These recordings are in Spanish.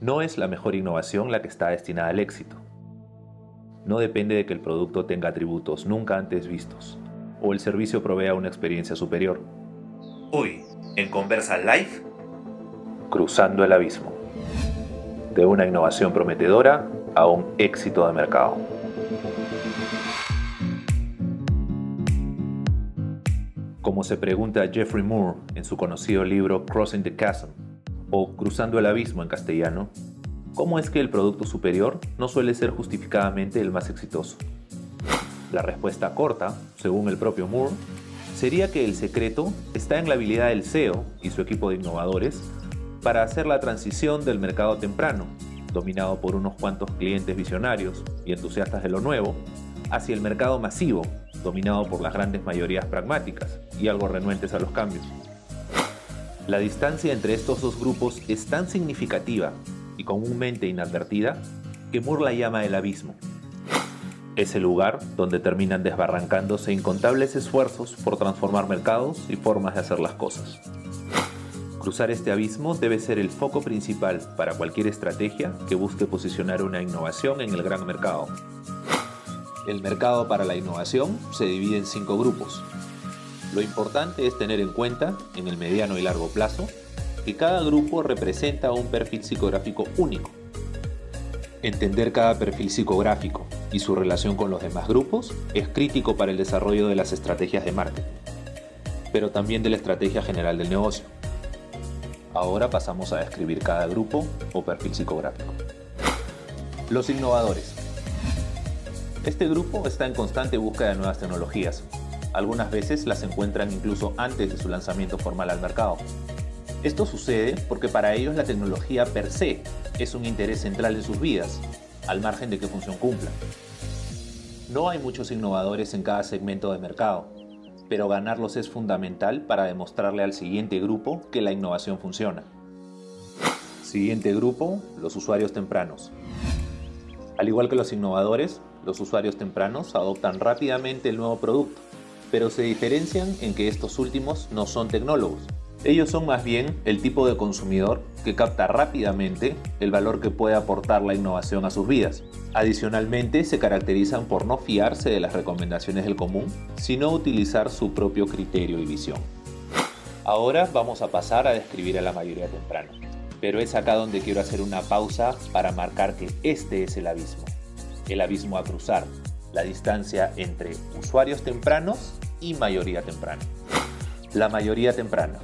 No es la mejor innovación la que está destinada al éxito. No depende de que el producto tenga atributos nunca antes vistos o el servicio provea una experiencia superior. Hoy, en Conversa Live, cruzando el abismo. De una innovación prometedora a un éxito de mercado. Como se pregunta Jeffrey Moore en su conocido libro Crossing the Chasm, o Cruzando el Abismo en castellano, ¿cómo es que el producto superior no suele ser justificadamente el más exitoso? La respuesta corta, según el propio Moore, sería que el secreto está en la habilidad del CEO y su equipo de innovadores para hacer la transición del mercado temprano, dominado por unos cuantos clientes visionarios y entusiastas de lo nuevo, hacia el mercado masivo, dominado por las grandes mayorías pragmáticas y algo renuentes a los cambios. La distancia entre estos dos grupos es tan significativa y comúnmente inadvertida que Moore la llama el abismo. Es el lugar donde terminan desbarrancándose incontables esfuerzos por transformar mercados y formas de hacer las cosas. Cruzar este abismo debe ser el foco principal para cualquier estrategia que busque posicionar una innovación en el gran mercado. El mercado para la innovación se divide en cinco grupos. Lo importante es tener en cuenta, en el mediano y largo plazo, que cada grupo representa un perfil psicográfico único. Entender cada perfil psicográfico y su relación con los demás grupos es crítico para el desarrollo de las estrategias de marketing, pero también de la estrategia general del negocio. Ahora pasamos a describir cada grupo o perfil psicográfico. Los innovadores. Este grupo está en constante búsqueda de nuevas tecnologías. Algunas veces las encuentran incluso antes de su lanzamiento formal al mercado. Esto sucede porque para ellos la tecnología per se es un interés central en sus vidas, al margen de qué función cumpla. No hay muchos innovadores en cada segmento de mercado, pero ganarlos es fundamental para demostrarle al siguiente grupo que la innovación funciona. Siguiente grupo, los usuarios tempranos. Al igual que los innovadores, los usuarios tempranos adoptan rápidamente el nuevo producto, pero se diferencian en que estos últimos no son tecnólogos. Ellos son más bien el tipo de consumidor que capta rápidamente el valor que puede aportar la innovación a sus vidas. Adicionalmente, se caracterizan por no fiarse de las recomendaciones del común, sino utilizar su propio criterio y visión. Ahora vamos a pasar a describir a la mayoría temprana, pero es acá donde quiero hacer una pausa para marcar que este es el abismo el abismo a cruzar, la distancia entre usuarios tempranos y mayoría temprana. La mayoría temprana.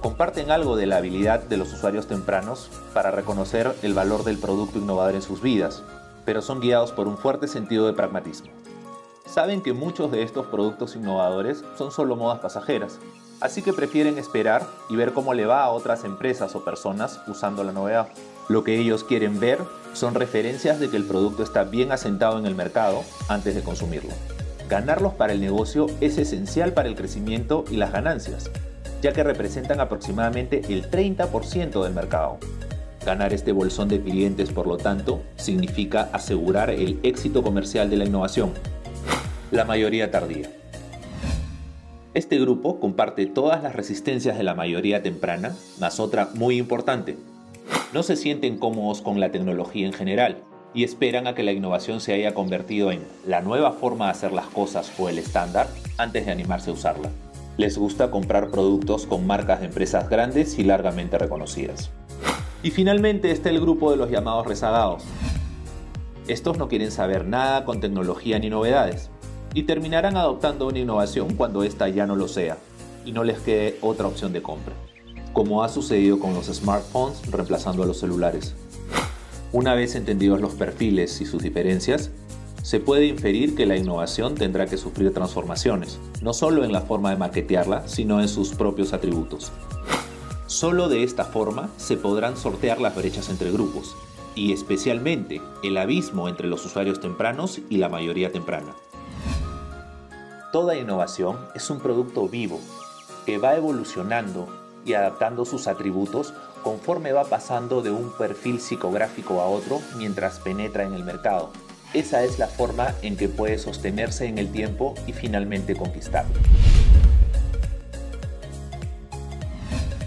Comparten algo de la habilidad de los usuarios tempranos para reconocer el valor del producto innovador en sus vidas, pero son guiados por un fuerte sentido de pragmatismo. Saben que muchos de estos productos innovadores son solo modas pasajeras, así que prefieren esperar y ver cómo le va a otras empresas o personas usando la novedad. Lo que ellos quieren ver son referencias de que el producto está bien asentado en el mercado antes de consumirlo. Ganarlos para el negocio es esencial para el crecimiento y las ganancias, ya que representan aproximadamente el 30% del mercado. Ganar este bolsón de clientes, por lo tanto, significa asegurar el éxito comercial de la innovación. La mayoría tardía. Este grupo comparte todas las resistencias de la mayoría temprana, más otra muy importante, no se sienten cómodos con la tecnología en general y esperan a que la innovación se haya convertido en la nueva forma de hacer las cosas o el estándar antes de animarse a usarla. Les gusta comprar productos con marcas de empresas grandes y largamente reconocidas. Y finalmente está el grupo de los llamados rezagados. Estos no quieren saber nada con tecnología ni novedades y terminarán adoptando una innovación cuando ésta ya no lo sea y no les quede otra opción de compra como ha sucedido con los smartphones reemplazando a los celulares. Una vez entendidos los perfiles y sus diferencias, se puede inferir que la innovación tendrá que sufrir transformaciones, no solo en la forma de marketearla, sino en sus propios atributos. Solo de esta forma se podrán sortear las brechas entre grupos, y especialmente el abismo entre los usuarios tempranos y la mayoría temprana. Toda innovación es un producto vivo que va evolucionando y adaptando sus atributos conforme va pasando de un perfil psicográfico a otro mientras penetra en el mercado. Esa es la forma en que puede sostenerse en el tiempo y finalmente conquistarlo.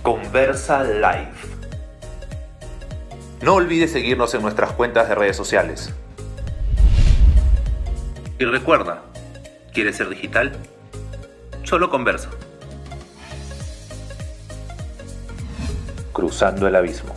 Conversa Live. No olvides seguirnos en nuestras cuentas de redes sociales. Y recuerda, ¿quieres ser digital? Solo conversa. Cruzando el abismo.